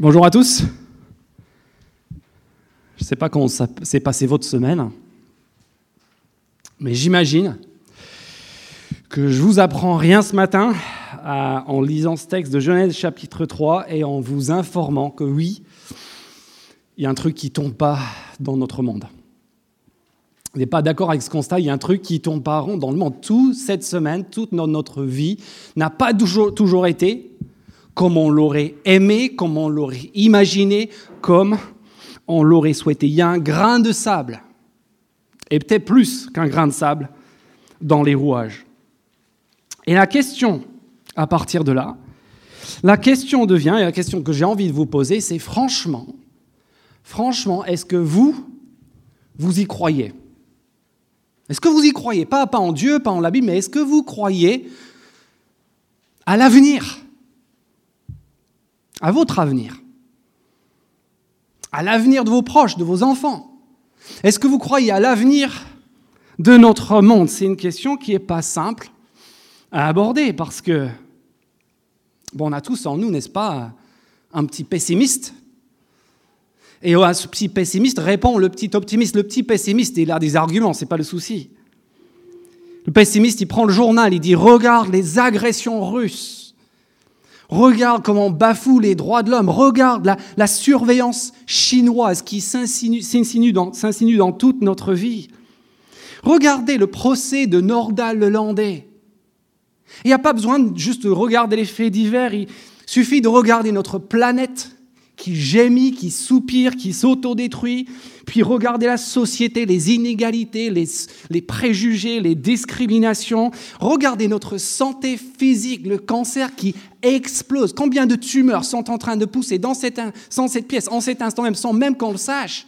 Bonjour à tous. Je ne sais pas comment s'est passé votre semaine, mais j'imagine que je vous apprends rien ce matin en lisant ce texte de Genèse chapitre 3 et en vous informant que oui, il y a un truc qui ne tombe pas dans notre monde. Vous n'êtes pas d'accord avec ce constat, il y a un truc qui ne tombe pas rond dans le monde. Toute cette semaine, toute notre vie n'a pas toujours été comme on l'aurait aimé, comme on l'aurait imaginé, comme on l'aurait souhaité. Il y a un grain de sable, et peut-être plus qu'un grain de sable, dans les rouages. Et la question, à partir de là, la question devient, et la question que j'ai envie de vous poser, c'est franchement, franchement, est-ce que vous, vous y croyez? Est-ce que vous y croyez? Pas, en Dieu, pas en la Bible, mais est-ce que vous croyez à l'avenir? À votre avenir, à l'avenir de vos proches, de vos enfants. Est-ce que vous croyez à l'avenir de notre monde? C'est une question qui n'est pas simple à aborder parce que, bon, on a tous en nous, n'est-ce pas, un petit pessimiste? Et à ce petit pessimiste répond le petit optimiste. Le petit pessimiste, il a des arguments, ce n'est pas le souci. Le pessimiste, il prend le journal, il dit Regarde les agressions russes Regarde comment on bafoue les droits de l'homme. Regarde la, surveillance chinoise qui s'insinue dans, toute notre vie. Regardez le procès de Nordal le Landais. Il n'y a pas besoin de juste de regarder les faits divers, il suffit de regarder notre planète qui gémit, qui soupire, qui s'autodétruit, puis regardez la société, les inégalités, les, les, préjugés, les discriminations, regardez notre santé physique, le cancer qui explose, combien de tumeurs sont en train de pousser dans cette, cette pièce, en cet instant même, sans même qu'on le sache?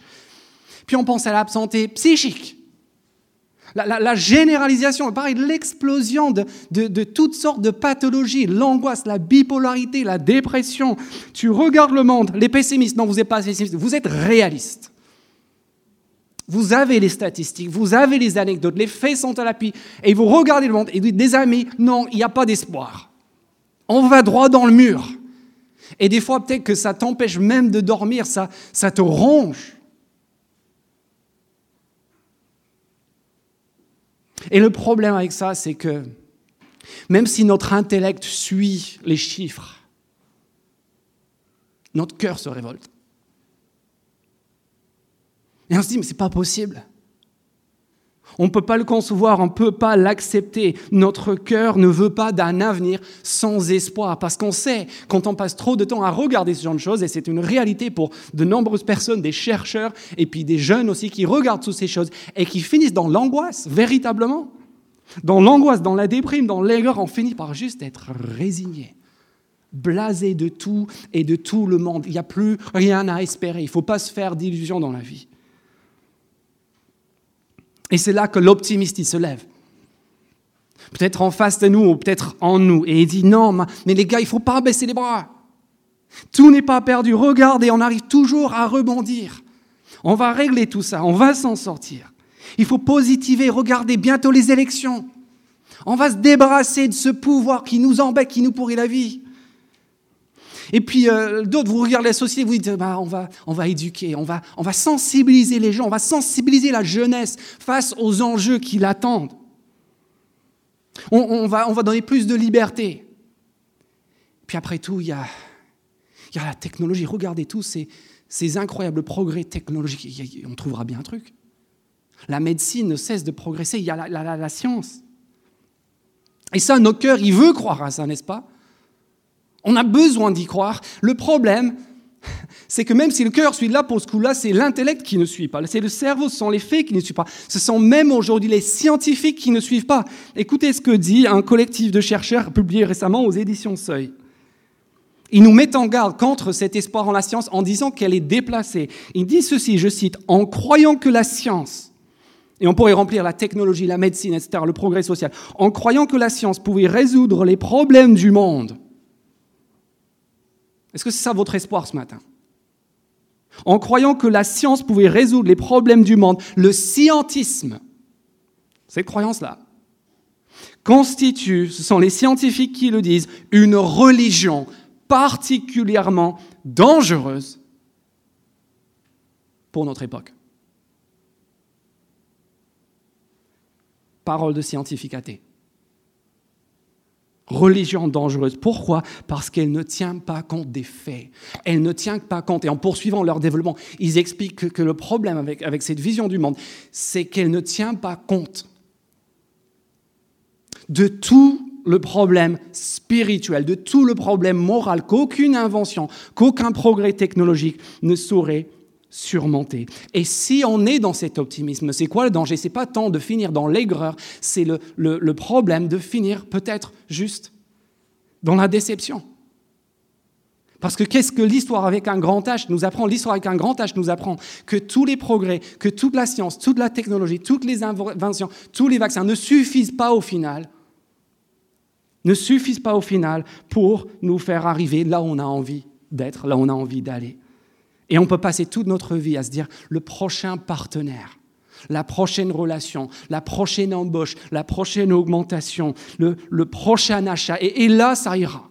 Puis on pense à la santé psychique. La, généralisation, pareil, l'explosion de, de, toutes sortes de pathologies, l'angoisse, la bipolarité, la dépression. Tu regardes le monde, les pessimistes, non, vous n'êtes pas pessimiste, vous êtes réaliste. Vous avez les statistiques, vous avez les anecdotes, les faits sont à l'appui, et vous regardez le monde et vous dites, des amis, non, il n'y a pas d'espoir. On va droit dans le mur. Et des fois, peut-être que ça t'empêche même de dormir, ça, te ronge. Et le problème avec ça, c'est que même si notre intellect suit les chiffres, notre cœur se révolte. Et on se dit, mais c'est pas possible. On ne peut pas le concevoir, on ne peut pas l'accepter. Notre cœur ne veut pas d'un avenir sans espoir, parce qu'on sait, quand on passe trop de temps à regarder ce genre de choses, et c'est une réalité pour de nombreuses personnes, des chercheurs, et puis des jeunes aussi, qui regardent toutes ces choses, et qui finissent dans l'angoisse, véritablement. Dans l'angoisse, dans la déprime, dans l'aigreur, on finit par juste être résigné, blasé de tout et de tout le monde. Il n'y a plus rien à espérer, il ne faut pas se faire d'illusions dans la vie. Et c'est là que l'optimiste, il se lève. Peut-être en face de nous ou peut-être en nous. Et il dit, non, mais les gars, il ne faut pas baisser les bras. Tout n'est pas perdu. Regardez, on arrive toujours à rebondir. On va régler tout ça, on va s'en sortir. Il faut positiver, regardez bientôt les élections. On va se débarrasser de ce pouvoir qui nous embête, qui nous pourrit la vie. Et puis euh, d'autres, vous regardez la société, vous dites, bah, on, va, on va éduquer, on va, on va sensibiliser les gens, on va sensibiliser la jeunesse face aux enjeux qui l'attendent. On, va, on va donner plus de liberté. Puis après tout, il y a, il y a la technologie. Regardez tous ces, ces incroyables progrès technologiques. On trouvera bien un truc. La médecine ne cesse de progresser. Il y a la, la, la science. Et ça, nos cœurs, ils veulent croire à ça, n'est-ce pas? On a besoin d'y croire. Le problème, c'est que même si le cœur suit là pour ce coup-là, c'est l'intellect qui ne suit pas. C'est le cerveau, ce sont les faits qui ne suivent pas. Ce sont même aujourd'hui les scientifiques qui ne suivent pas. Écoutez ce que dit un collectif de chercheurs publié récemment aux éditions Seuil. Ils nous mettent en garde contre cet espoir en la science en disant qu'elle est déplacée. Ils disent ceci, je cite, en croyant que la science, et on pourrait remplir la technologie, la médecine, etc., le progrès social, en croyant que la science pouvait résoudre les problèmes du monde, est-ce que c'est ça votre espoir ce matin? En croyant que la science pouvait résoudre les problèmes du monde, le scientisme, cette croyance-là, constitue, ce sont les scientifiques qui le disent, une religion particulièrement dangereuse pour notre époque. Parole de scientifique athée. Religion dangereuse. Pourquoi? Parce qu'elle ne tient pas compte des faits. Elle ne tient pas compte. Et en poursuivant leur développement, ils expliquent que, le problème avec, avec cette vision du monde, c'est qu'elle ne tient pas compte de tout le problème spirituel, de tout le problème moral qu'aucune invention, qu'aucun progrès technologique ne saurait surmonter. Et si on est dans cet optimisme, c'est quoi le danger? C'est pas tant de finir dans l'aigreur, c'est le, le, problème de finir peut-être juste dans la déception. Parce que qu'est-ce que l'histoire avec un grand H nous apprend? L'histoire avec un grand H nous apprend que tous les progrès, que toute la science, toute la technologie, toutes les inventions, tous les vaccins ne suffisent pas au final, ne suffisent pas au final pour nous faire arriver là où on a envie d'être, là où on a envie d'aller. Et on peut passer toute notre vie à se dire le prochain partenaire, la prochaine relation, la prochaine embauche, la prochaine augmentation, le, prochain achat. Et, et là, ça ira.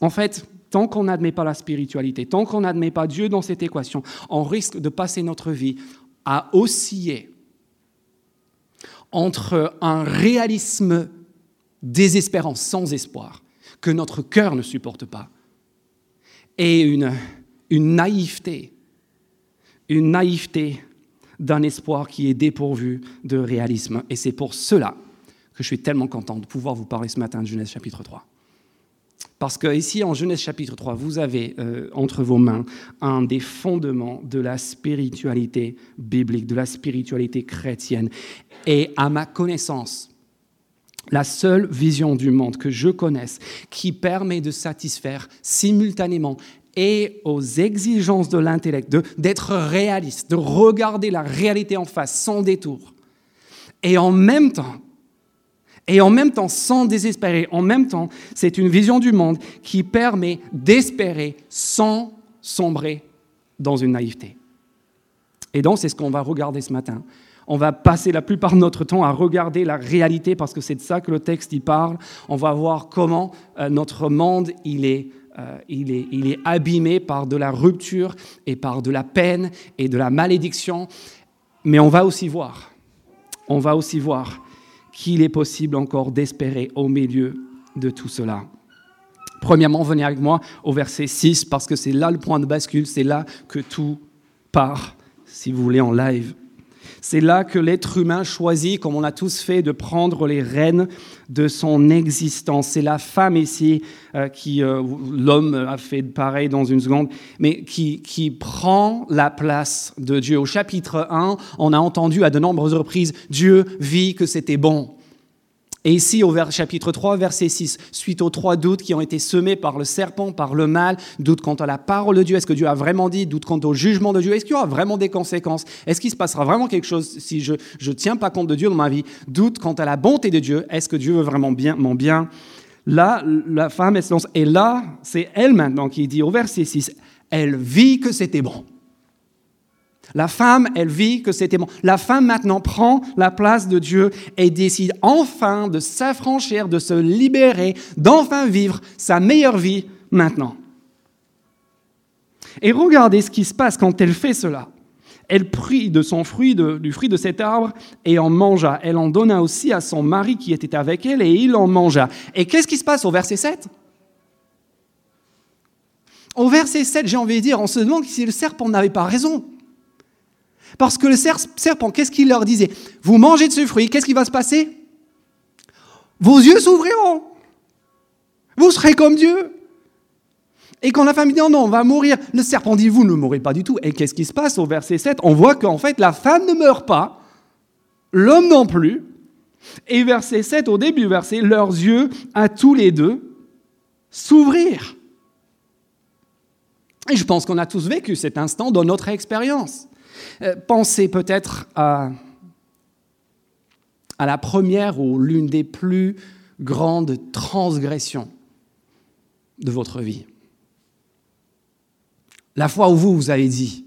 En fait, tant qu'on n'admet pas la spiritualité, tant qu'on n'admet pas Dieu dans cette équation, on risque de passer notre vie à osciller entre un réalisme désespérant, sans espoir, que notre cœur ne supporte pas, et une, naïveté, une naïveté d'un espoir qui est dépourvu de réalisme. Et c'est pour cela que je suis tellement content de pouvoir vous parler ce matin de Genèse chapitre 3. Parce que ici, en Genèse chapitre 3, vous avez euh, entre vos mains un des fondements de la spiritualité biblique, de la spiritualité chrétienne. Et à ma connaissance, la seule vision du monde que je connaisse qui permet de satisfaire simultanément et aux exigences de l'intellect, d'être réaliste, de regarder la réalité en face sans détour, et en même temps, et en même temps sans désespérer, en même temps, c'est une vision du monde qui permet d'espérer sans sombrer dans une naïveté. Et donc, c'est ce qu'on va regarder ce matin on va passer la plupart de notre temps à regarder la réalité parce que c'est de ça que le texte y parle. On va voir comment euh, notre monde il est, euh, il, est, il est abîmé par de la rupture et par de la peine et de la malédiction. Mais on va aussi voir, on va aussi voir qu'il est possible encore d'espérer au milieu de tout cela. Premièrement, venez avec moi au verset 6 parce que c'est là le point de bascule, c'est là que tout part, si vous voulez, en live. C'est là que l'être humain choisit, comme on a tous fait, de prendre les rênes de son existence. C'est la femme ici euh, qui, euh, l'homme a fait pareil dans une seconde, mais qui, qui prend la place de Dieu. Au chapitre 1, on a entendu à de nombreuses reprises, Dieu vit que c'était bon. Et ici, au chapitre 3, verset 6, suite aux trois doutes qui ont été semés par le serpent, par le mal, doute quant à la parole de Dieu, est-ce que Dieu a vraiment dit, doute quant au jugement de Dieu, est-ce qu'il y aura vraiment des conséquences, est-ce qu'il se passera vraiment quelque chose si je ne tiens pas compte de Dieu dans ma vie, doute quant à la bonté de Dieu, est-ce que Dieu veut vraiment bien, mon bien? Là, la femme, elle se lance, et là, c'est elle maintenant qui dit au verset 6, elle vit que c'était bon. La femme, elle vit que c'était bon. La femme maintenant prend la place de Dieu et décide enfin de s'affranchir, de se libérer, d'enfin vivre sa meilleure vie maintenant. Et regardez ce qui se passe quand elle fait cela. Elle prit de son fruit, du fruit de cet arbre, et en mangea. Elle en donna aussi à son mari qui était avec elle, et il en mangea. Et qu'est-ce qui se passe au verset 7 Au verset 7, j'ai envie de dire, on se demande si le serpent n'avait pas raison. Parce que le serpent, qu'est-ce qu'il leur disait? Vous mangez de ce fruit, qu'est-ce qui va se passer? Vos yeux s'ouvriront. Vous serez comme Dieu. Et quand la femme dit non, non, on va mourir, le serpent dit vous ne mourrez pas du tout. Et qu'est-ce qui se passe au verset 7 On voit qu'en fait la femme ne meurt pas, l'homme non plus. Et verset 7, au début du verset, leurs yeux à tous les deux s'ouvrir. Et je pense qu'on a tous vécu cet instant dans notre expérience. Euh, pensez peut-être à, la première ou l'une des plus grandes transgressions de votre vie. La fois où vous, vous avez dit,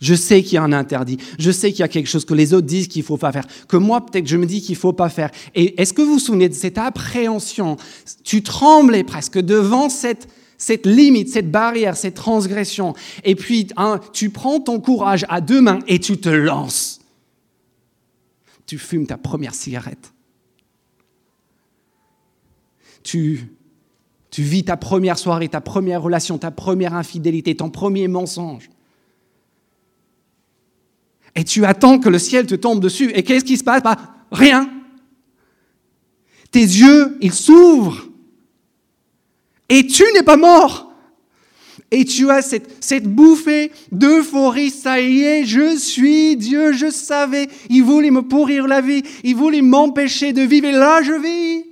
Je sais qu'il y a un interdit. Je sais qu'il y a quelque chose que les autres disent qu'il faut pas faire. Que moi, peut-être, je me dis qu'il faut pas faire. Et est-ce que vous vous souvenez de cette appréhension? Tu tremblais presque devant cette, cette limite, cette barrière, cette transgression. Et puis, hein, tu prends ton courage à deux mains et tu te lances. Tu fumes ta première cigarette. Tu, tu vis ta première soirée, ta première relation, ta première infidélité, ton premier mensonge et tu attends que le ciel te tombe dessus. Et qu'est-ce qui se passe? Bah, Rien. Tes yeux, ils s'ouvrent. Et tu n'es pas mort. Et tu as cette, bouffée d'euphorie. Ça y est, je suis Dieu, je savais. Il voulait me pourrir la vie. Il voulait m'empêcher de vivre. Et là, je vis.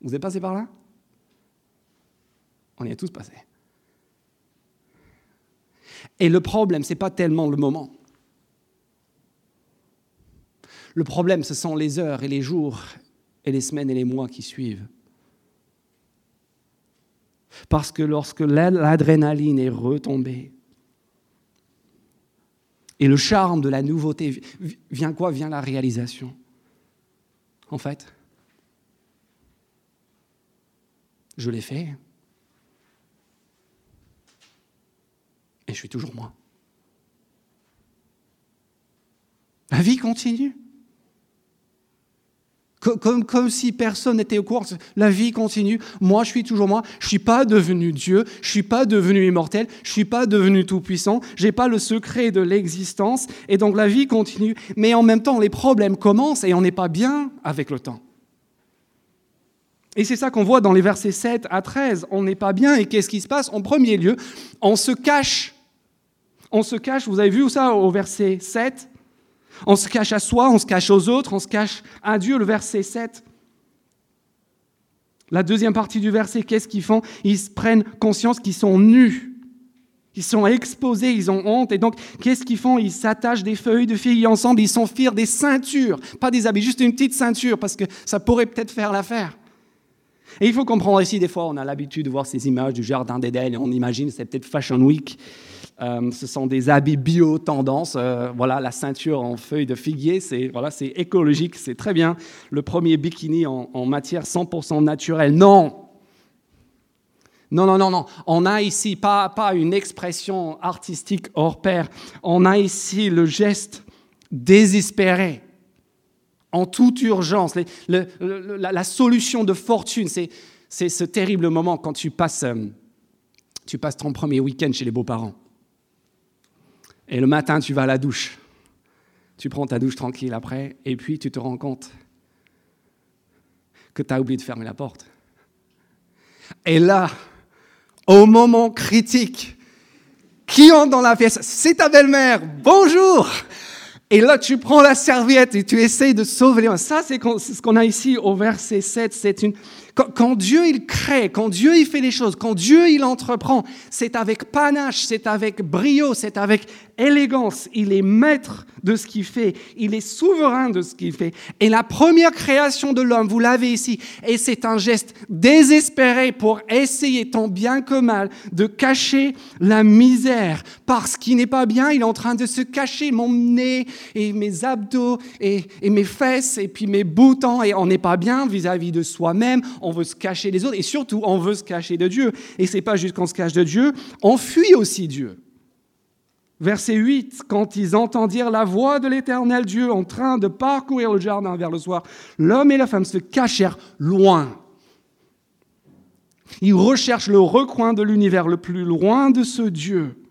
Vous êtes passé par là? On y est tous passés. Et le problème, ce n'est pas tellement le moment. Le problème, ce sont les heures et les jours et les semaines et les mois qui suivent. Parce que lorsque l'adrénaline est retombée, et le charme de la nouveauté, vient quoi? Vient la réalisation. En fait, je l'ai fait. Et je suis toujours moi. La vie continue. Comme, si personne n'était au courant. La vie continue. Moi, je suis toujours moi. Je suis pas devenu Dieu. Je suis pas devenu immortel. Je suis pas devenu tout-puissant. Je n'ai pas le secret de l'existence. Et donc, la vie continue. Mais en même temps, les problèmes commencent et on n'est pas bien avec le temps. Et c'est ça qu'on voit dans les versets 7 à 13. On n'est pas bien. Et qu'est-ce qui se passe? En premier lieu, on se cache on se cache, vous avez vu ça au verset 7 On se cache à soi, on se cache aux autres, on se cache à Dieu, le verset 7. La deuxième partie du verset, qu'est-ce qu'ils font? Ils prennent conscience qu'ils sont nus. Ils sont exposés, ils ont honte. Et donc, qu'est-ce qu'ils font? Ils s'attachent des feuilles de figuier ensemble, ils s'enfirent des ceintures. Pas des habits, juste une petite ceinture, parce que ça pourrait peut-être faire l'affaire. Et il faut comprendre ici, des fois, on a l'habitude de voir ces images du jardin d'Éden et on imagine c'est peut-être Fashion Week. Euh, ce sont des habits bio tendance. Euh, voilà, la ceinture en feuilles de figuier, c'est voilà, c'est écologique, c'est très bien. Le premier bikini en, matière 100% naturelle. Non, non, non, non, non. On a ici pas, pas une expression artistique hors pair. On a ici le geste désespéré, en toute urgence. la, la, solution de fortune, c'est ce terrible moment quand tu passes, euh, tu passes ton premier week-end chez les beaux-parents. Et le matin, tu vas à la douche. Tu prends ta douche tranquille après, et puis tu te rends compte que tu as oublié de fermer la porte. Et là, au moment critique, qui entre dans la pièce? C'est ta belle-mère, bonjour Et là, tu prends la serviette et tu essayes de sauver les. Ça, c'est ce qu'on a ici au verset 7. C'est une, quand, Dieu il crée, quand Dieu il fait les choses, quand Dieu il entreprend, c'est avec panache, c'est avec brio, c'est avec élégance. Il est maître de ce qu'il fait, il est souverain de ce qu'il fait. Et la première création de l'homme, vous l'avez ici, et c'est un geste désespéré pour essayer tant bien que mal de cacher la misère. Parce qu'il n'est pas bien, il est en train de se cacher mon nez et mes abdos et, mes fesses et puis mes boutons, et on n'est pas bien vis à -vis de soi-même on veut se cacher des autres, et surtout, on veut se cacher de Dieu. Et c'est pas juste qu'on se cache de Dieu, on fuit aussi Dieu. Verset 8, quand ils entendirent la voix de l'Éternel Dieu en train de parcourir le jardin vers le soir, l'homme et la femme se cachèrent loin. Ils recherchent le recoin de l'univers le plus loin de ce Dieu.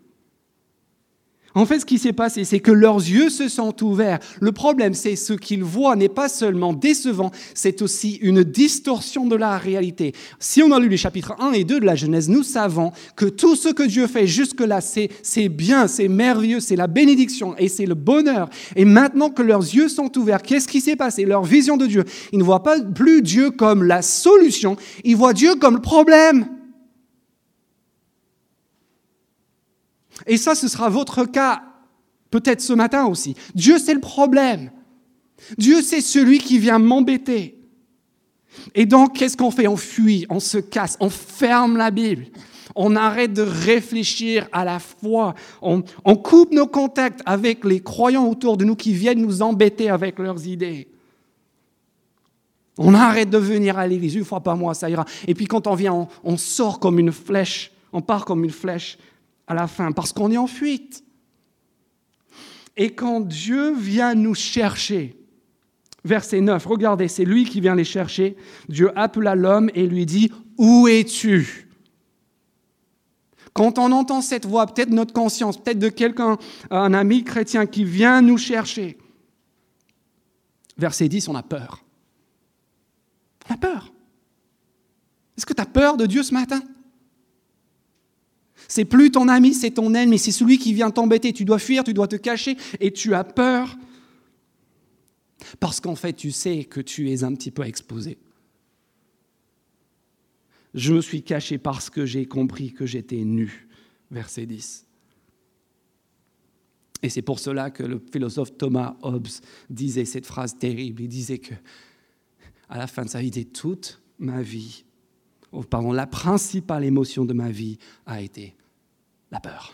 En fait, ce qui s'est passé, c'est que leurs yeux se sont ouverts. Le problème, c'est ce qu'ils voient n'est pas seulement décevant, c'est aussi une distorsion de la réalité. Si on a lu les chapitres 1 et 2 de la Genèse, nous savons que tout ce que Dieu fait jusque-là, c'est bien, c'est merveilleux, c'est la bénédiction et c'est le bonheur. Et maintenant que leurs yeux sont ouverts, qu'est-ce qui s'est passé? Leur vision de Dieu, ils ne voient pas plus Dieu comme la solution, ils voient Dieu comme le problème. Et ça, ce sera votre cas peut-être ce matin aussi. Dieu, c'est le problème. Dieu, c'est celui qui vient m'embêter. Et donc, qu'est-ce qu'on fait? On fuit, on se casse, on ferme la Bible. On arrête de réfléchir à la foi. On, coupe nos contacts avec les croyants autour de nous qui viennent nous embêter avec leurs idées. On arrête de venir à l'église une fois par mois, ça ira. Et puis quand on vient, on sort comme une flèche, on part comme une flèche à la fin, parce qu'on est en fuite. Et quand Dieu vient nous chercher, verset 9, regardez, c'est lui qui vient les chercher. Dieu appela l'homme et lui dit, Où es-tu? Quand on entend cette voix, peut-être notre conscience, peut-être de quelqu'un, un ami chrétien qui vient nous chercher, verset 10, on a peur. On a peur. Est-ce que tu as peur de Dieu ce matin? C'est plus ton ami, c'est ton ennemi, c'est celui qui vient t'embêter. Tu dois fuir, tu dois te cacher et tu as peur parce qu'en fait tu sais que tu es un petit peu exposé. Je me suis caché parce que j'ai compris que j'étais nu. Verset 10. Et c'est pour cela que le philosophe Thomas Hobbes disait cette phrase terrible. Il disait que, à la fin de sa vie, toute ma vie pardon, la principale émotion de ma vie a été la peur.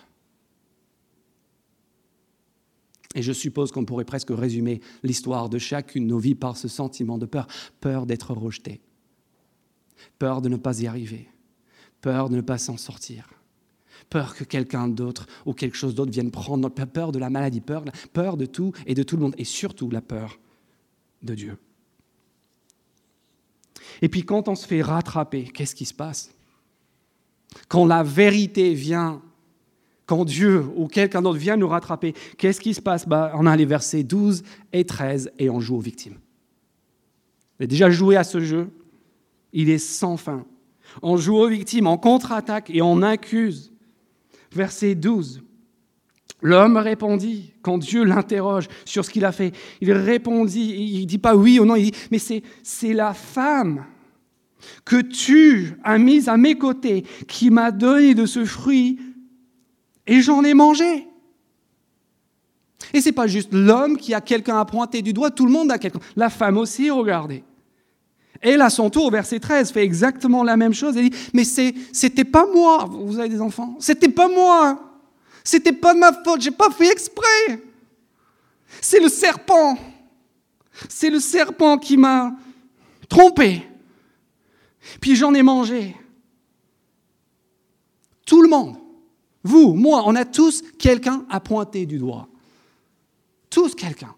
Et je suppose qu'on pourrait presque résumer l'histoire de chacune de nos vies par ce sentiment de peur. Peur d'être rejeté, peur de ne pas y arriver, peur de ne pas s'en sortir, peur que quelqu'un d'autre ou quelque chose d'autre vienne prendre notre peur de la maladie, peur, peur de tout et de tout le monde, et surtout la peur de Dieu. Et puis quand on se fait rattraper, qu'est-ce qui se passe? Quand la vérité vient, quand Dieu ou quelqu'un d'autre vient nous rattraper, qu'est-ce qui se passe? Bah, On a les versets 12 et 13 et on joue aux victimes. Avez déjà joué à ce jeu Il est sans fin. On joue aux victimes, on contre-attaque et on accuse. Verset 12. L'homme répondit, quand Dieu l'interroge sur ce qu'il a fait, il répondit, il ne dit pas oui ou non, il dit, mais c'est la femme que tu as mise à mes côtés qui m'a donné de ce fruit et j'en ai mangé. Et ce n'est pas juste l'homme qui a quelqu'un à pointer du doigt, tout le monde a quelqu'un. La femme aussi, regardez. Elle, à son tour, verset 13, fait exactement la même chose. Elle dit, mais c'était pas moi, vous avez des enfants, c'était pas moi. C'était pas de ma faute, j'ai pas fait exprès. C'est le serpent. C'est le serpent qui m'a trompé. Puis j'en ai mangé. Tout le monde, vous, moi, on a tous quelqu'un à pointer du doigt. Tous quelqu'un.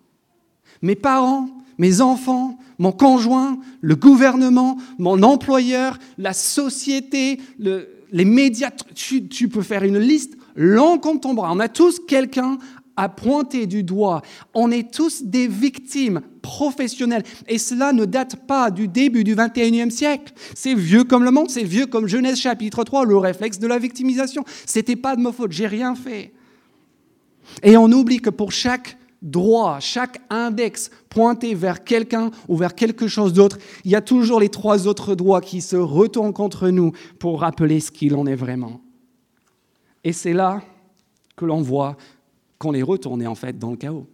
Mes parents, mes enfants, mon conjoint, le gouvernement, mon employeur, la société, les médias. Tu, tu peux faire une liste l'encontre ton bras. On a tous quelqu'un à pointer du doigt. On est tous des victimes professionnelles. Et cela ne date pas du début du 21e siècle. C'est vieux comme le monde, c'est vieux comme Genèse chapitre 3, le réflexe de la victimisation. C'était pas de ma faute, j'ai rien fait. Et on oublie que pour chaque droit, chaque index pointé vers quelqu'un ou vers quelque chose d'autre, il y a toujours les trois autres droits qui se retournent contre nous pour rappeler ce qu'il en est vraiment. Et c'est là que l'on voit qu'on est retourné en fait dans le chaos.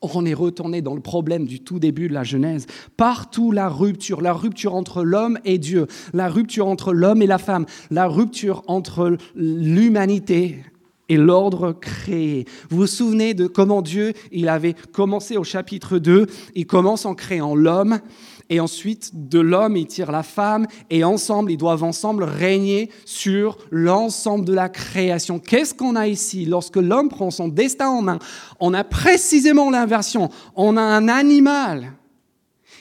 On est retourné dans le problème du tout début de la Genèse. Partout la rupture, la rupture entre l'homme et Dieu, la rupture entre l'homme et la femme, la rupture entre l'humanité et l'ordre créé. Vous vous souvenez de comment Dieu, il avait commencé au chapitre 2, il commence en créant l'homme, et ensuite de l'homme, il tire la femme, et ensemble, ils doivent ensemble régner sur l'ensemble de la création. Qu'est-ce qu'on a ici? Lorsque l'homme prend son destin en main, on a précisément l'inversion. On a un animal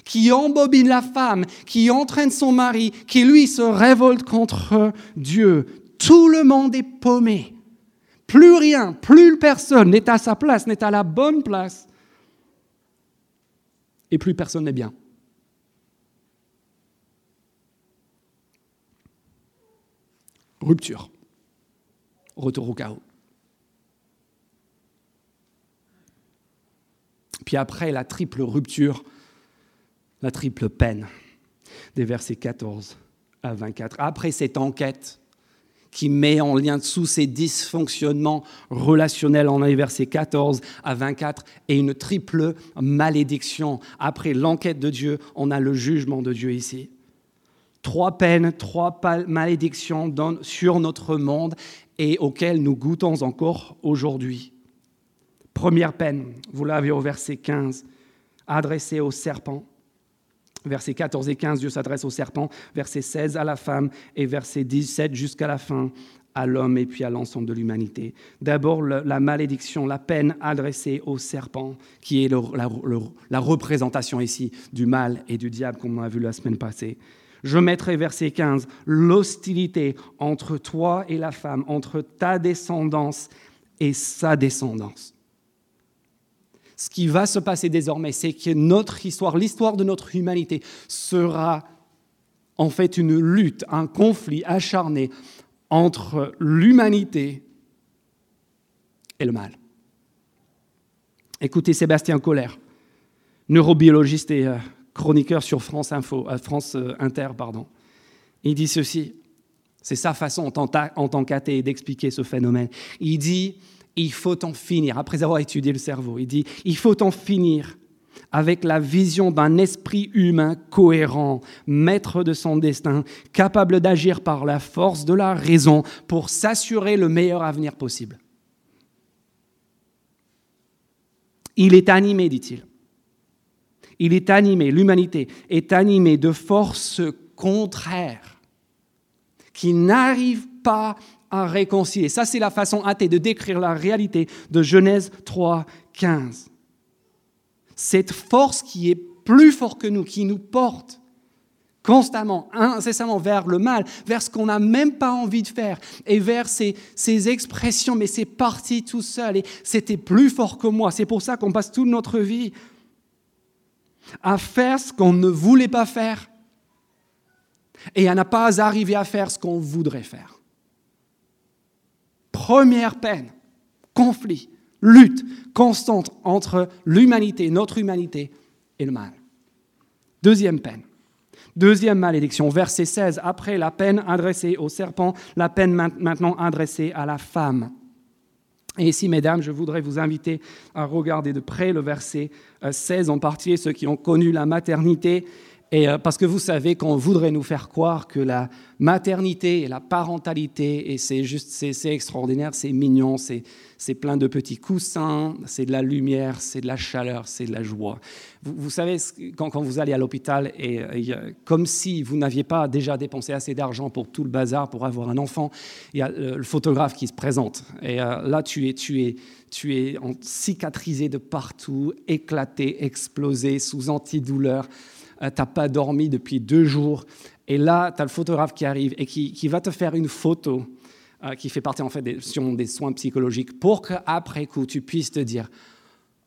qui embobine la femme, qui entraîne son mari, qui lui se révolte contre Dieu. Tout le monde est paumé. Plus rien, plus personne n'est à sa place, n'est à la bonne place. Et plus personne n'est bien. Rupture. Retour au chaos. Puis après la triple rupture, la triple peine, des versets 14 à 24. Après cette enquête qui met en lien sous ces dysfonctionnements relationnels en les versets 14 à 24 et une triple malédiction. Après l'enquête de Dieu, on a le jugement de Dieu ici. Trois peines, trois malédictions sur notre monde et auxquelles nous goûtons encore aujourd'hui. Première peine, vous l'avez au verset 15, adressée au serpent. Versets 14 et 15, Dieu s'adresse au serpent. Verset 16 à la femme et verset 17 jusqu'à la fin à l'homme et puis à l'ensemble de l'humanité. D'abord, la malédiction, la peine adressée au serpent, qui est la, représentation ici du mal et du diable, comme on a vu la semaine passée. Je mettrai, verset 15, l'hostilité entre toi et la femme, entre ta descendance et sa descendance. Ce qui va se passer désormais, c'est que notre histoire, l'histoire de notre humanité, sera en fait une lutte, un conflit acharné entre l'humanité et le mal. Écoutez Sébastien Colère, neurobiologiste et euh, chroniqueur sur France, Info, euh, France euh, Inter. Pardon. Il dit ceci, c'est sa façon en tant qu'athée d'expliquer ce phénomène. Il dit, il faut en finir, après avoir étudié le cerveau, il dit, il faut en finir avec la vision d'un esprit humain cohérent, maître de son destin, capable d'agir par la force de la raison pour s'assurer le meilleur avenir possible. Il est animé, dit-il. Il est animé, l'humanité est animée de forces contraires qui n'arrivent pas à réconcilier. Ça, c'est la façon athée de décrire la réalité de Genèse 3, 15 cette force qui est plus forte que nous, qui nous porte constamment, incessamment vers le mal, vers ce qu'on n'a même pas envie de faire, et vers ces, ces expressions, mais c'est parti tout seul, et c'était plus fort que moi. C'est pour ça qu'on passe toute notre vie à faire ce qu'on ne voulait pas faire, et à ne pas arriver à faire ce qu'on voudrait faire. Première peine, conflit lutte constante entre l'humanité, notre humanité, et le mal. Deuxième peine. Deuxième malédiction, verset 16, après la peine adressée au serpent, la peine maintenant adressée à la femme. Et ici, mesdames, je voudrais vous inviter à regarder de près le verset 16 euh, en particulier, ceux qui ont connu la maternité et euh, parce que vous savez qu'on voudrait nous faire croire que la maternité et la parentalité, et c'est juste, c'est extraordinaire, c'est mignon, c'est plein de petits coussins, c'est de la lumière, c'est de la chaleur, c'est de la joie. Vous, savez, quand, vous allez à l'hôpital, et, comme si vous n'aviez pas déjà dépensé assez d'argent pour tout le bazar, pour avoir un enfant, il y a le, photographe qui se présente. Et euh, là, tu es, tu es, tu es cicatrisé de partout, éclaté, explosé, sous antidouleur. Euh, tu n'as pas dormi depuis deux jours. Et là, tu as le photographe qui arrive et qui, va te faire une photo euh, qui fait partie en fait des, des soins psychologiques pour qu'après coup, tu puisses te dire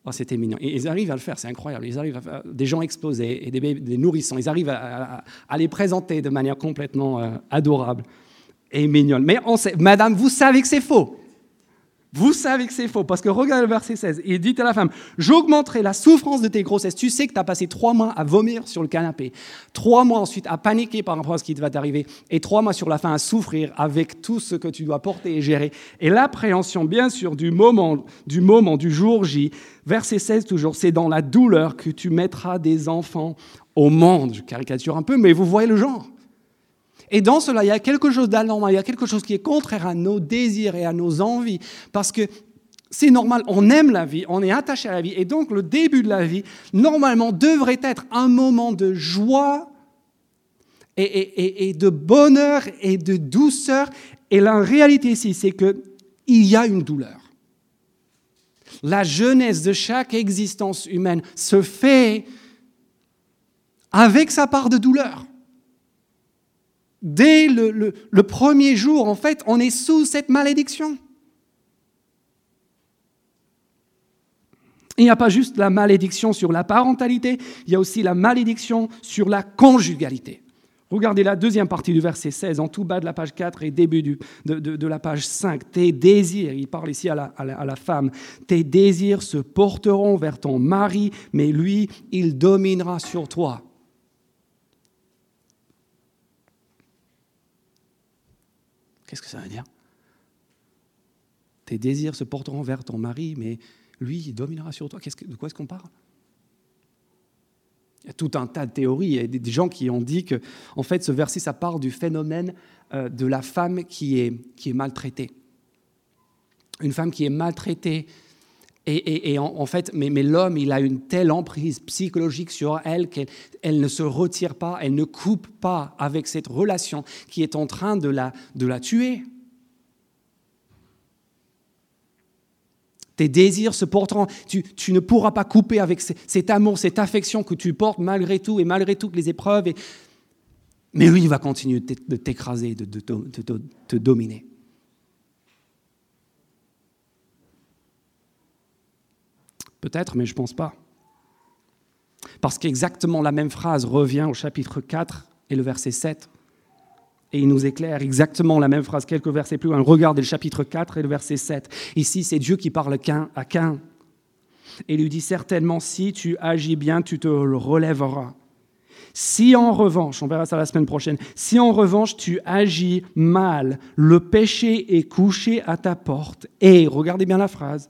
Oh, c'était mignon. Et ils arrivent à le faire, c'est incroyable. Ils arrivent à des gens exposés et des, nourrissons. Ils arrivent à, les présenter de manière complètement euh, adorable et mignonne. Mais on sait, madame, vous savez que c'est faux. Vous savez que c'est faux, parce que regarde le verset 16. Il dit à la femme, j'augmenterai la souffrance de tes grossesses. Tu sais que tu as passé trois mois à vomir sur le canapé, trois mois ensuite à paniquer par rapport à ce qui va t'arriver, et trois mois sur la fin à souffrir avec tout ce que tu dois porter et gérer. Et l'appréhension, bien sûr, du moment, du moment, du jour J, verset 16 toujours, c'est dans la douleur que tu mettras des enfants au monde. Je caricature un peu, mais vous voyez le genre. Et dans cela, il y a quelque chose d'anormal, il y a quelque chose qui est contraire à nos désirs et à nos envies, parce que c'est normal, on aime la vie, on est attaché à la vie, et donc le début de la vie, normalement, devrait être un moment de joie et, de bonheur et de douceur. Et la réalité ici, c'est qu'il y a une douleur. La jeunesse de chaque existence humaine se fait avec sa part de douleur. Dès le, premier jour, en fait, on est sous cette malédiction. Il n'y a pas juste la malédiction sur la parentalité, il y a aussi la malédiction sur la conjugalité. Regardez la deuxième partie du verset 16, en tout bas de la page 4 et début de, la page 5. Tes désirs, il parle ici à la femme, tes désirs se porteront vers ton mari, mais lui, il dominera sur toi. Qu'est-ce que ça veut dire? Tes désirs se porteront vers ton mari, mais lui, il dominera sur toi. de quoi est-ce qu'on parle? Il y a tout un tas de théories. Il y a des gens qui ont dit que, en fait, ce verset, ça parle du phénomène euh, de la femme qui est maltraitée. Une femme qui est maltraitée. Et, en, fait, mais, l'homme, il a une telle emprise psychologique sur elle qu'elle elle ne se retire pas, elle ne coupe pas avec cette relation qui est en train de la, tuer. Tes désirs se porteront. Tu, ne pourras pas couper avec cet amour, cette affection que tu portes malgré tout et malgré toutes les épreuves. Mais lui, il va continuer de t'écraser, de, te dominer. Peut-être, mais je ne pense pas. Parce qu'exactement la même phrase revient au chapitre 4 et le verset 7. Et il nous éclaire exactement la même phrase quelques versets plus loin. Regardez le chapitre 4 et le verset 7. Ici, c'est Dieu qui parle à Cain. Et lui dit certainement, si tu agis bien, tu te relèveras. Si en revanche, on verra ça la semaine prochaine, si en revanche tu agis mal, le péché est couché à ta porte. Et, regardez bien la phrase,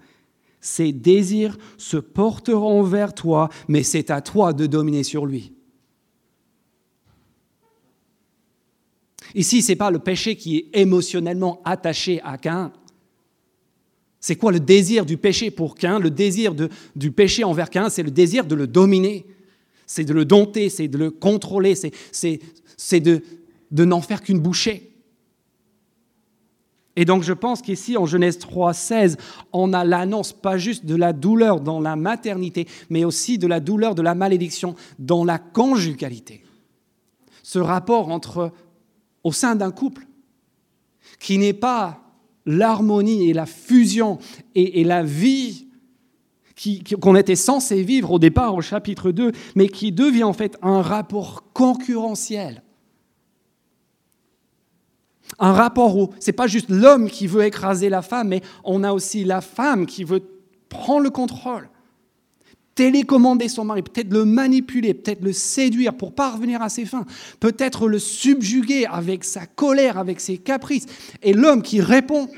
ses désirs se porteront vers toi, mais c'est à toi de dominer sur lui. Ici, ce n'est pas le péché qui est émotionnellement attaché à Cain. C'est quoi le désir du péché pour Cain? Le désir du péché envers Cain, c'est le désir de le dominer, c'est de le dompter, c'est de le contrôler, c'est de, de n'en faire qu'une bouchée. Et donc je pense qu'ici, en Genèse 3, 16, on a l'annonce pas juste de la douleur dans la maternité, mais aussi de la douleur de la malédiction dans la conjugalité. Ce rapport entre au sein d'un couple, qui n'est pas l'harmonie et la fusion et, la vie qu'on était censé vivre au départ au chapitre 2, mais qui devient en fait un rapport concurrentiel. Un rapport où ce n'est pas juste l'homme qui veut écraser la femme, mais on a aussi la femme qui veut prendre le contrôle télécommander son mari, peut-être le manipuler, peut-être le séduire pour parvenir à ses fins, peut-être le subjuguer avec sa colère, avec ses caprices. Et l'homme qui répond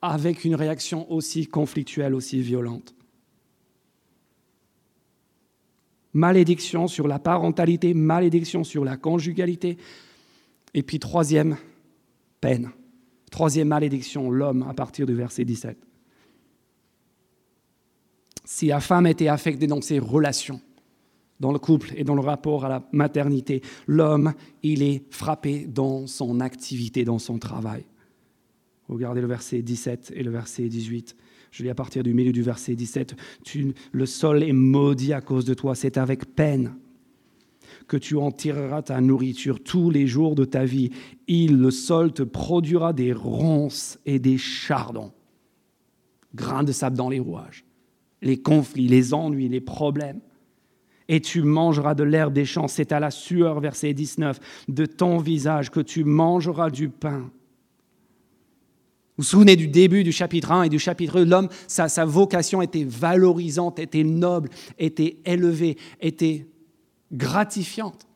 avec une réaction aussi conflictuelle, aussi violente. Malédiction sur la parentalité, malédiction sur la conjugalité. Et puis troisième, peine. Troisième malédiction, l'homme, à partir du verset 17 si la femme était affectée dans ses relations, dans le couple et dans le rapport à la maternité, l'homme, il est frappé dans son activité, dans son travail. Regardez le verset 17 et le verset 18. Je lis à partir du milieu du verset 17. le sol est maudit à cause de toi, c'est avec peine que tu en tireras ta nourriture tous les jours de ta vie. Il, le sol, te produira des ronces et des chardons, grains de sable dans les rouages les conflits, les ennuis, les problèmes. Et tu mangeras de l'herbe des champs, c'est à la sueur, verset 19, de ton visage que tu mangeras du pain. Vous vous souvenez du début du chapitre 1 et du chapitre 2, l'homme, sa, sa vocation était valorisante, était noble, était élevée, était gratifiante.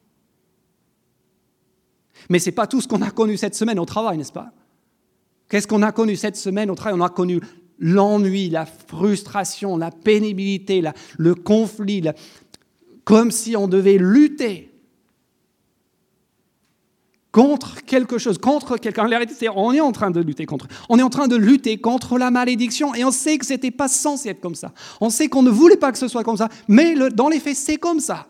Mais ce n'est pas tout ce qu'on a connu cette semaine au travail, n'est-ce pas? Qu'est-ce qu'on a connu cette semaine au travail? On a connu l'ennui, la frustration, la pénibilité, le conflit, comme si on devait lutter contre quelque chose, contre quelqu'un. on est en train de lutter contre. On est en train de lutter contre la malédiction et on sait que ce n'était pas censé être comme ça. On sait qu'on ne voulait pas que ce soit comme ça, mais dans les faits, c'est comme ça.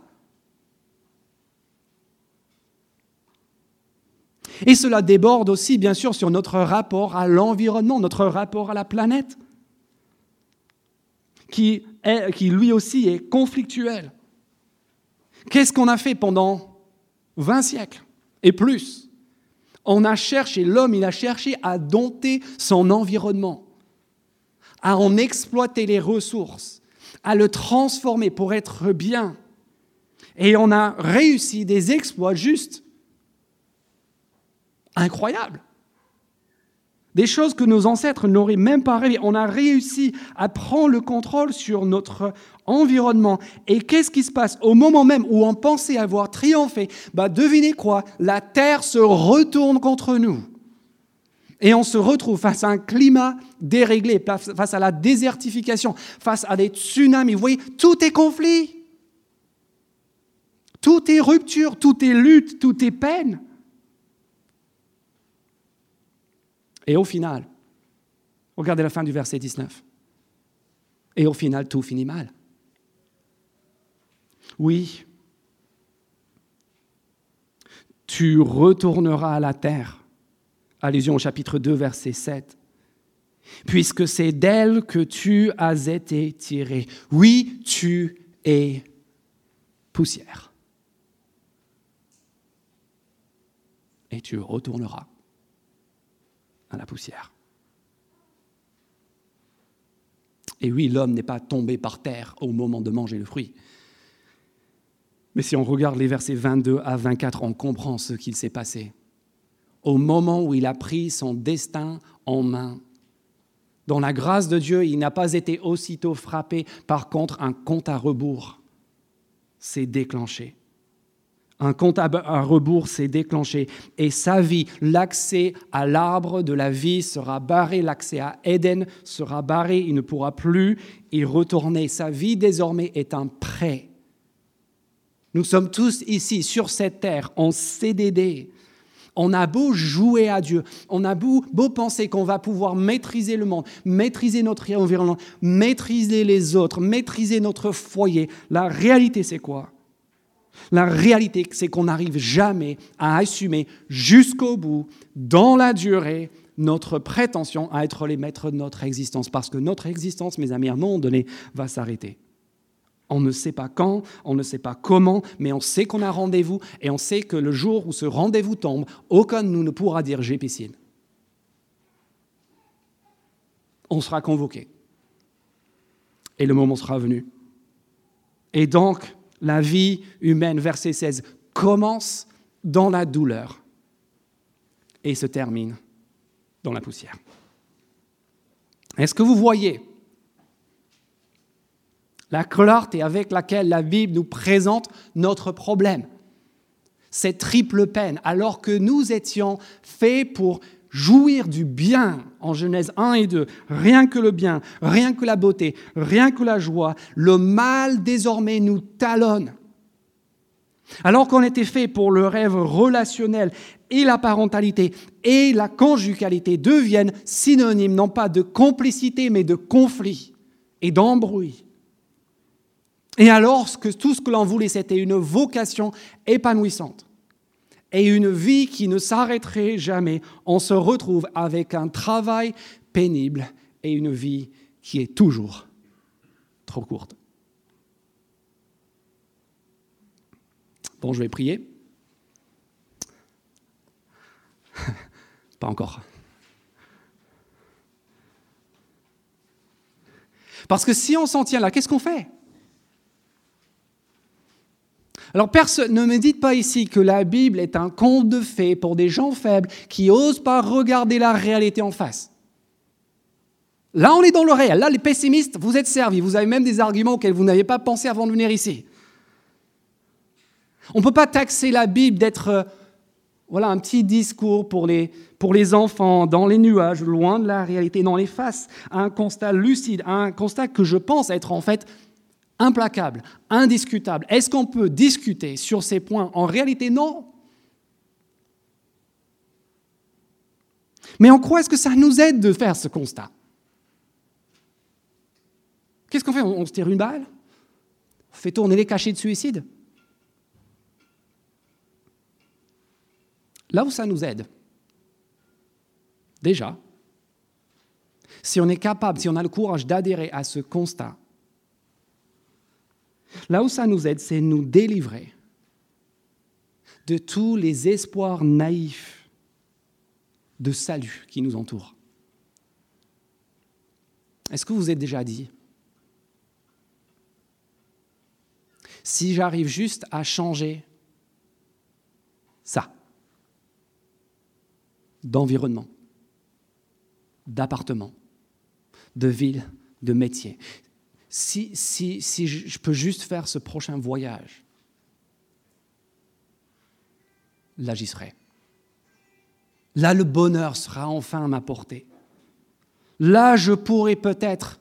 Et cela déborde aussi, bien sûr, sur notre rapport à l'environnement, notre rapport à la planète, qui, lui aussi est conflictuel. Qu'est-ce qu'on a fait pendant 20 siècles? Et plus On a cherché, l'homme, il a cherché à dompter son environnement, à en exploiter les ressources, à le transformer pour être bien. Et on a réussi des exploits justes incroyable. Des choses que nos ancêtres n'auraient même pas rêvé. On a réussi à prendre le contrôle sur notre environnement. Et qu'est-ce qui se passe au moment même où on pensait avoir triomphé bah, Devinez quoi La terre se retourne contre nous. Et on se retrouve face à un climat déréglé, face à la désertification, face à des tsunamis. Vous voyez, tout est conflit. Tout est rupture, tout est lutte, tout est peine. Et au final, regardez la fin du verset 19. Et au final, tout finit mal. Oui, tu retourneras à la terre. Allusion au chapitre 2, verset 7. Puisque c'est d'elle que tu as été tiré. Oui, tu es poussière. Et tu retourneras à la poussière. Et oui, l'homme n'est pas tombé par terre au moment de manger le fruit. Mais si on regarde les versets 22 à 24, on comprend ce qu'il s'est passé. Au moment où il a pris son destin en main, dans la grâce de Dieu, il n'a pas été aussitôt frappé. Par contre, un compte à rebours s'est déclenché un compte à rebours s'est déclenché et sa vie, l'accès à l'arbre de la vie sera barré, l'accès à Éden sera barré, il ne pourra plus y retourner. Sa vie désormais est un prêt. Nous sommes tous ici sur cette terre en CDD. On a beau jouer à Dieu, on a beau, beau penser qu'on va pouvoir maîtriser le monde, maîtriser notre environnement, maîtriser les autres, maîtriser notre foyer. La réalité, c'est quoi? La réalité, c'est qu'on n'arrive jamais à assumer jusqu'au bout, dans la durée, notre prétention à être les maîtres de notre existence. Parce que notre existence, mes amis, à un moment donné, va s'arrêter. On ne sait pas quand, on ne sait pas comment, mais on sait qu'on a rendez-vous et on sait que le jour où ce rendez-vous tombe, aucun de nous ne pourra dire j'ai piscine. On sera convoqué. Et le moment sera venu. Et donc, la vie humaine, verset 16, commence dans la douleur et se termine dans la poussière. Est-ce que vous voyez la clarté avec laquelle la Bible nous présente notre problème? Cette triple peine, alors que nous étions faits pour jouir du bien en Genèse 1 et 2, rien que le bien, rien que la beauté, rien que la joie, le mal désormais nous talonne. Alors qu'on était fait pour le rêve relationnel et la parentalité et la conjugalité deviennent synonymes non pas de complicité mais de conflit et d'embrouille. Et alors que tout ce que l'on voulait c'était une vocation épanouissante, et une vie qui ne s'arrêterait jamais, on se retrouve avec un travail pénible et une vie qui est toujours trop courte. Bon, je vais prier. Pas encore. Parce que si on s'en tient là, qu'est-ce qu'on fait? Alors personne ne me dites pas ici que la Bible est un conte de fées pour des gens faibles qui n'osent pas regarder la réalité en face. Là, on est dans le réel. Là, les pessimistes, vous êtes servis. Vous avez même des arguments auxquels vous n'aviez pas pensé avant de venir ici. On ne peut pas taxer la Bible d'être euh, voilà, un petit discours pour les, enfants, dans les nuages, loin de la réalité. Non, les face à un constat lucide, un constat que je pense être en fait implacable, indiscutable. Est-ce qu'on peut discuter sur ces points? En réalité, non. Mais en quoi est-ce que ça nous aide de faire ce constat? Qu'est-ce qu'on fait? On, se tire une balle? On fait tourner les cachets de suicide? Là où ça nous aide, déjà, si on est capable, si on a le courage d'adhérer à ce constat, Là où ça nous aide, c'est nous délivrer de tous les espoirs naïfs de salut qui nous entourent. Est-ce que vous êtes déjà dit Si j'arrive juste à changer ça, d'environnement, d'appartement, de ville, de métier, si, si, si je peux juste faire ce prochain voyage, là j'y serai. Là, le bonheur sera enfin à ma portée. Là, je pourrai peut-être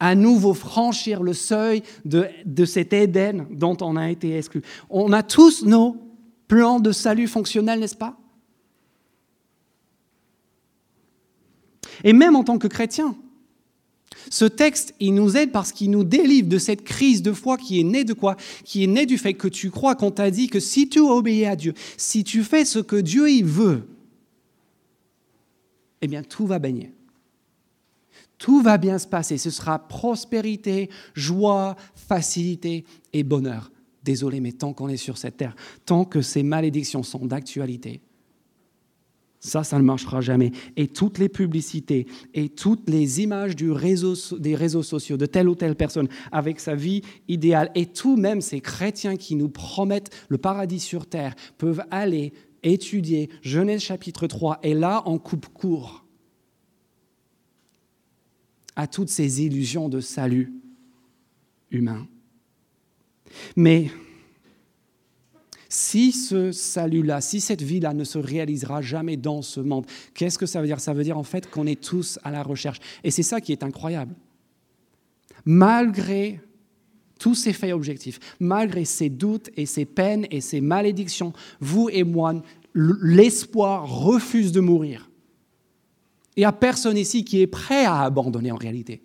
à nouveau franchir le seuil de, de cet Éden dont on a été exclu. On a tous nos plans de salut fonctionnels, n'est-ce pas? Et même en tant que chrétien, ce texte, il nous aide parce qu'il nous délivre de cette crise de foi qui est née de quoi? Qui est née du fait que tu crois qu'on t'a dit que si tu obéis à Dieu, si tu fais ce que Dieu y veut, eh bien tout va baigner. Tout va bien se passer. Ce sera prospérité, joie, facilité et bonheur. Désolé, mais tant qu'on est sur cette terre, tant que ces malédictions sont d'actualité, ça, ça ne marchera jamais. Et toutes les publicités et toutes les images des réseaux sociaux de telle ou telle personne avec sa vie idéale, et tout même ces chrétiens qui nous promettent le paradis sur terre, peuvent aller étudier Genèse chapitre 3, et là, on coupe court à toutes ces illusions de salut humain. Mais si ce salut-là, si cette vie-là ne se réalisera jamais dans ce monde, qu'est-ce que ça veut dire? Ça veut dire en fait qu'on est tous à la recherche. Et c'est ça qui est incroyable. Malgré tous ces faits objectifs, malgré ces doutes et ces peines et ces malédictions, vous et moi, l'espoir refuse de mourir. Il n'y a personne ici qui est prêt à abandonner en réalité.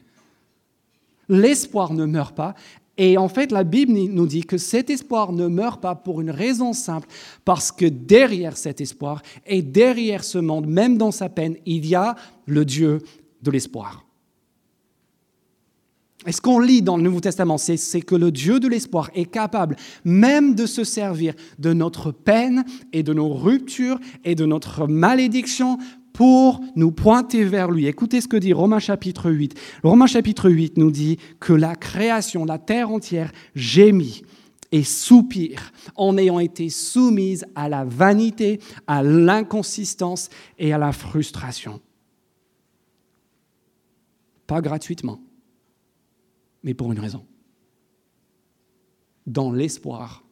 L'espoir ne meurt pas et en fait, la Bible nous dit que cet espoir ne meurt pas pour une raison simple, parce que derrière cet espoir et derrière ce monde, même dans sa peine, il y a le Dieu de l'espoir. Et ce qu'on lit dans le Nouveau Testament, c'est que le Dieu de l'espoir est capable même de se servir de notre peine et de nos ruptures et de notre malédiction pour nous pointer vers lui. Écoutez ce que dit Romains chapitre 8. Romains chapitre 8 nous dit que la création, la terre entière gémit et soupire en ayant été soumise à la vanité, à l'inconsistance et à la frustration. Pas gratuitement, mais pour une raison. Dans l'espoir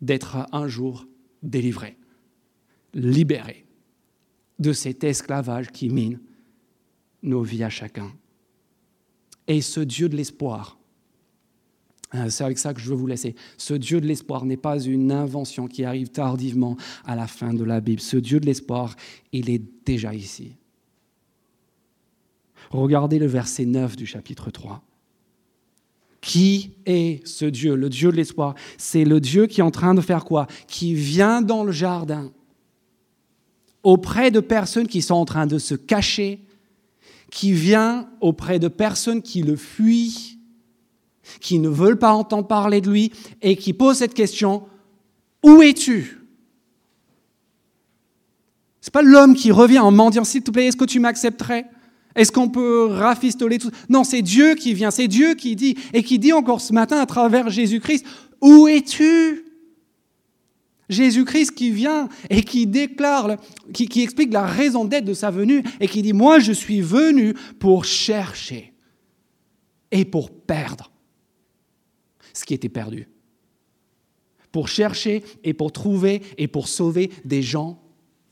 d'être un jour délivré, libéré de cet esclavage qui mine nos vies à chacun. Et ce Dieu de l'espoir, hein, c'est avec ça que je veux vous laisser. Ce Dieu de l'espoir n'est pas une invention qui arrive tardivement à la fin de la Bible. Ce Dieu de l'espoir, il est déjà ici. Regardez le verset 9 du chapitre 3. Qui est ce Dieu, le Dieu de l'espoir C'est le Dieu qui est en train de faire quoi? Qui vient dans le jardin auprès de personnes qui sont en train de se cacher, qui vient auprès de personnes qui le fuient, qui ne veulent pas entendre parler de lui et qui pose cette question Où es-tu? C'est pas l'homme qui revient en mendiant S'il te plaît, est-ce que tu m'accepterais? Est-ce qu'on peut rafistoler tout Non, c'est Dieu qui vient, c'est Dieu qui dit, et qui dit encore ce matin à travers Jésus-Christ Où es-tu? Jésus-Christ qui vient et qui déclare, qui, explique la raison d'être de sa venue et qui dit, moi je suis venu pour chercher et pour perdre ce qui était perdu. Pour chercher et pour trouver et pour sauver des gens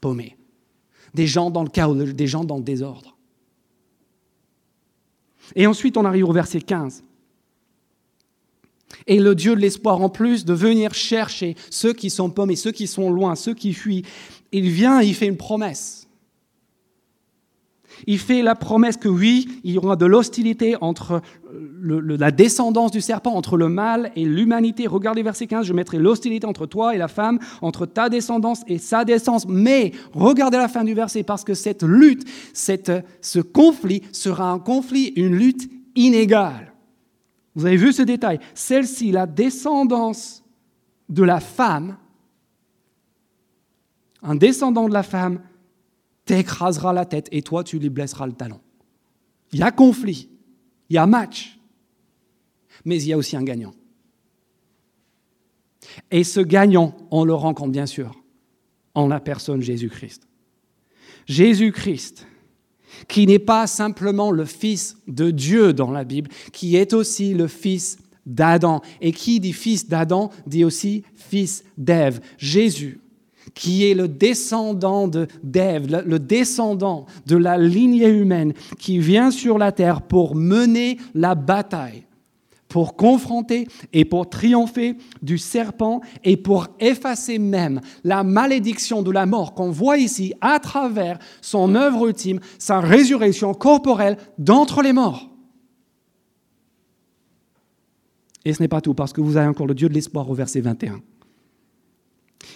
paumés, des gens dans le chaos, des gens dans le désordre. Et ensuite on arrive au verset 15. Et le Dieu de l'espoir, en plus de venir chercher ceux qui sont paumés, ceux qui sont loin, ceux qui fuient, il vient et il fait une promesse. Il fait la promesse que oui, il y aura de l'hostilité entre la descendance du serpent, entre le mal et l'humanité. Regardez verset 15, je mettrai l'hostilité entre toi et la femme, entre ta descendance et sa descendance. Mais regardez la fin du verset, parce que cette lutte, ce conflit sera un conflit, une lutte inégale. Vous avez vu ce détail? Celle-ci, la descendance de la femme, un descendant de la femme t'écrasera la tête et toi, tu lui blesseras le talon. Il y a conflit, il y a match, mais il y a aussi un gagnant. Et ce gagnant, on le rencontre bien sûr en la personne Jésus-Christ. Jésus-Christ qui n'est pas simplement le Fils de Dieu dans la Bible, qui est aussi le Fils d'Adam. Et qui dit Fils d'Adam dit aussi Fils d'Ève. Jésus, qui est le descendant d'Ève, le descendant de la lignée humaine, qui vient sur la terre pour mener la bataille, pour confronter et pour triompher du serpent et pour effacer même la malédiction de la mort qu'on voit ici à travers son œuvre ultime, sa résurrection corporelle d'entre les morts. Et ce n'est pas tout, parce que vous avez encore le Dieu de l'espoir au verset 21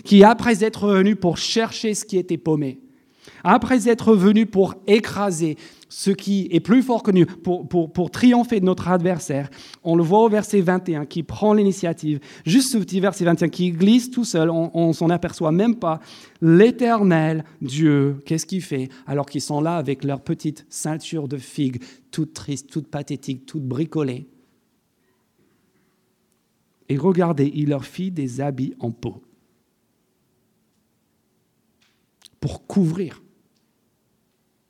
qui, après être venu pour chercher ce qui était paumé, après être venu pour écraser ce qui est plus fort que nous, pour, pour, triompher de notre adversaire, on le voit au verset 21 qui prend l'initiative, juste ce petit verset 21 qui glisse tout seul, on, ne s'en aperçoit même pas. L'éternel Dieu, qu'est-ce qu'il fait alors qu'ils sont là avec leur petite ceinture de figues, toute triste, toute pathétique, toute bricolée? Et regardez, il leur fit des habits en peau. pour couvrir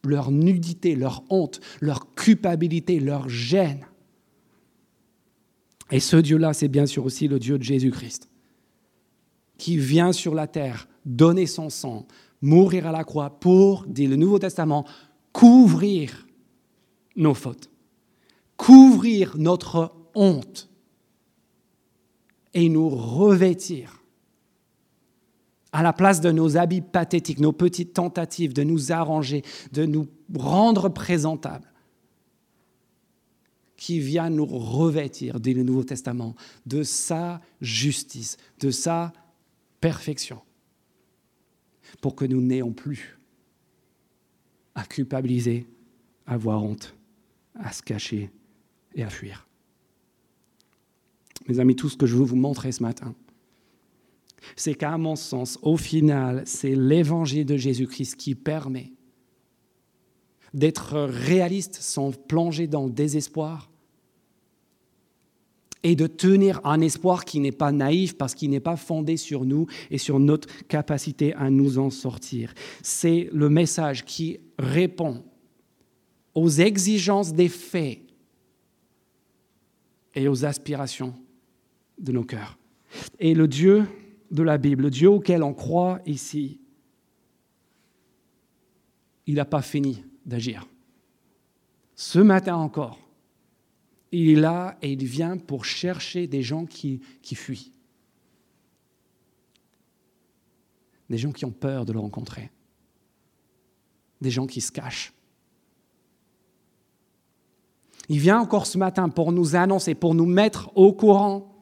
leur nudité, leur honte, leur culpabilité, leur gêne. Et ce Dieu-là, c'est bien sûr aussi le Dieu de Jésus-Christ, qui vient sur la terre donner son sang, mourir à la croix pour, dit le Nouveau Testament, couvrir nos fautes, couvrir notre honte et nous revêtir à la place de nos habits pathétiques, nos petites tentatives de nous arranger, de nous rendre présentables, qui vient nous revêtir, dit le Nouveau Testament, de sa justice, de sa perfection, pour que nous n'ayons plus à culpabiliser, à avoir honte, à se cacher et à fuir. Mes amis, tout ce que je veux vous montrer ce matin, c'est qu'à mon sens, au final, c'est l'évangile de Jésus-Christ qui permet d'être réaliste sans plonger dans le désespoir et de tenir un espoir qui n'est pas naïf parce qu'il n'est pas fondé sur nous et sur notre capacité à nous en sortir. C'est le message qui répond aux exigences des faits et aux aspirations de nos cœurs. Et le Dieu de la Bible, le Dieu auquel on croit ici, il n'a pas fini d'agir. Ce matin encore, il est là et il vient pour chercher des gens qui, qui fuient. Des gens qui ont peur de le rencontrer. Des gens qui se cachent. Il vient encore ce matin pour nous annoncer, pour nous mettre au courant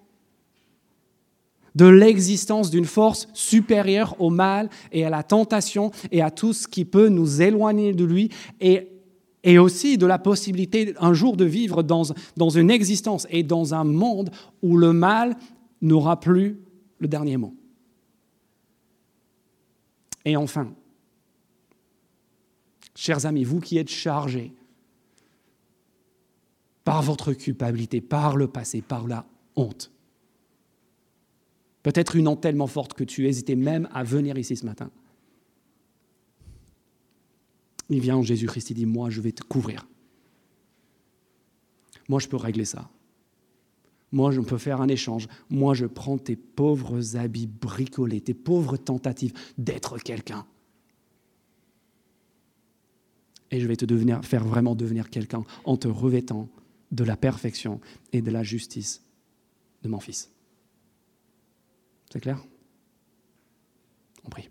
de l'existence d'une force supérieure au mal et à la tentation et à tout ce qui peut nous éloigner de lui et, et aussi de la possibilité un jour de vivre dans, dans une existence et dans un monde où le mal n'aura plus le dernier mot. Et enfin, chers amis, vous qui êtes chargés par votre culpabilité, par le passé, par la honte, Peut-être une honte tellement forte que tu hésitais même à venir ici ce matin. Il vient en Jésus-Christ, il dit, moi je vais te couvrir. Moi je peux régler ça. Moi je peux faire un échange. Moi je prends tes pauvres habits bricolés, tes pauvres tentatives d'être quelqu'un. Et je vais te devenir, faire vraiment devenir quelqu'un en te revêtant de la perfection et de la justice de mon Fils. C'est clair? On prie.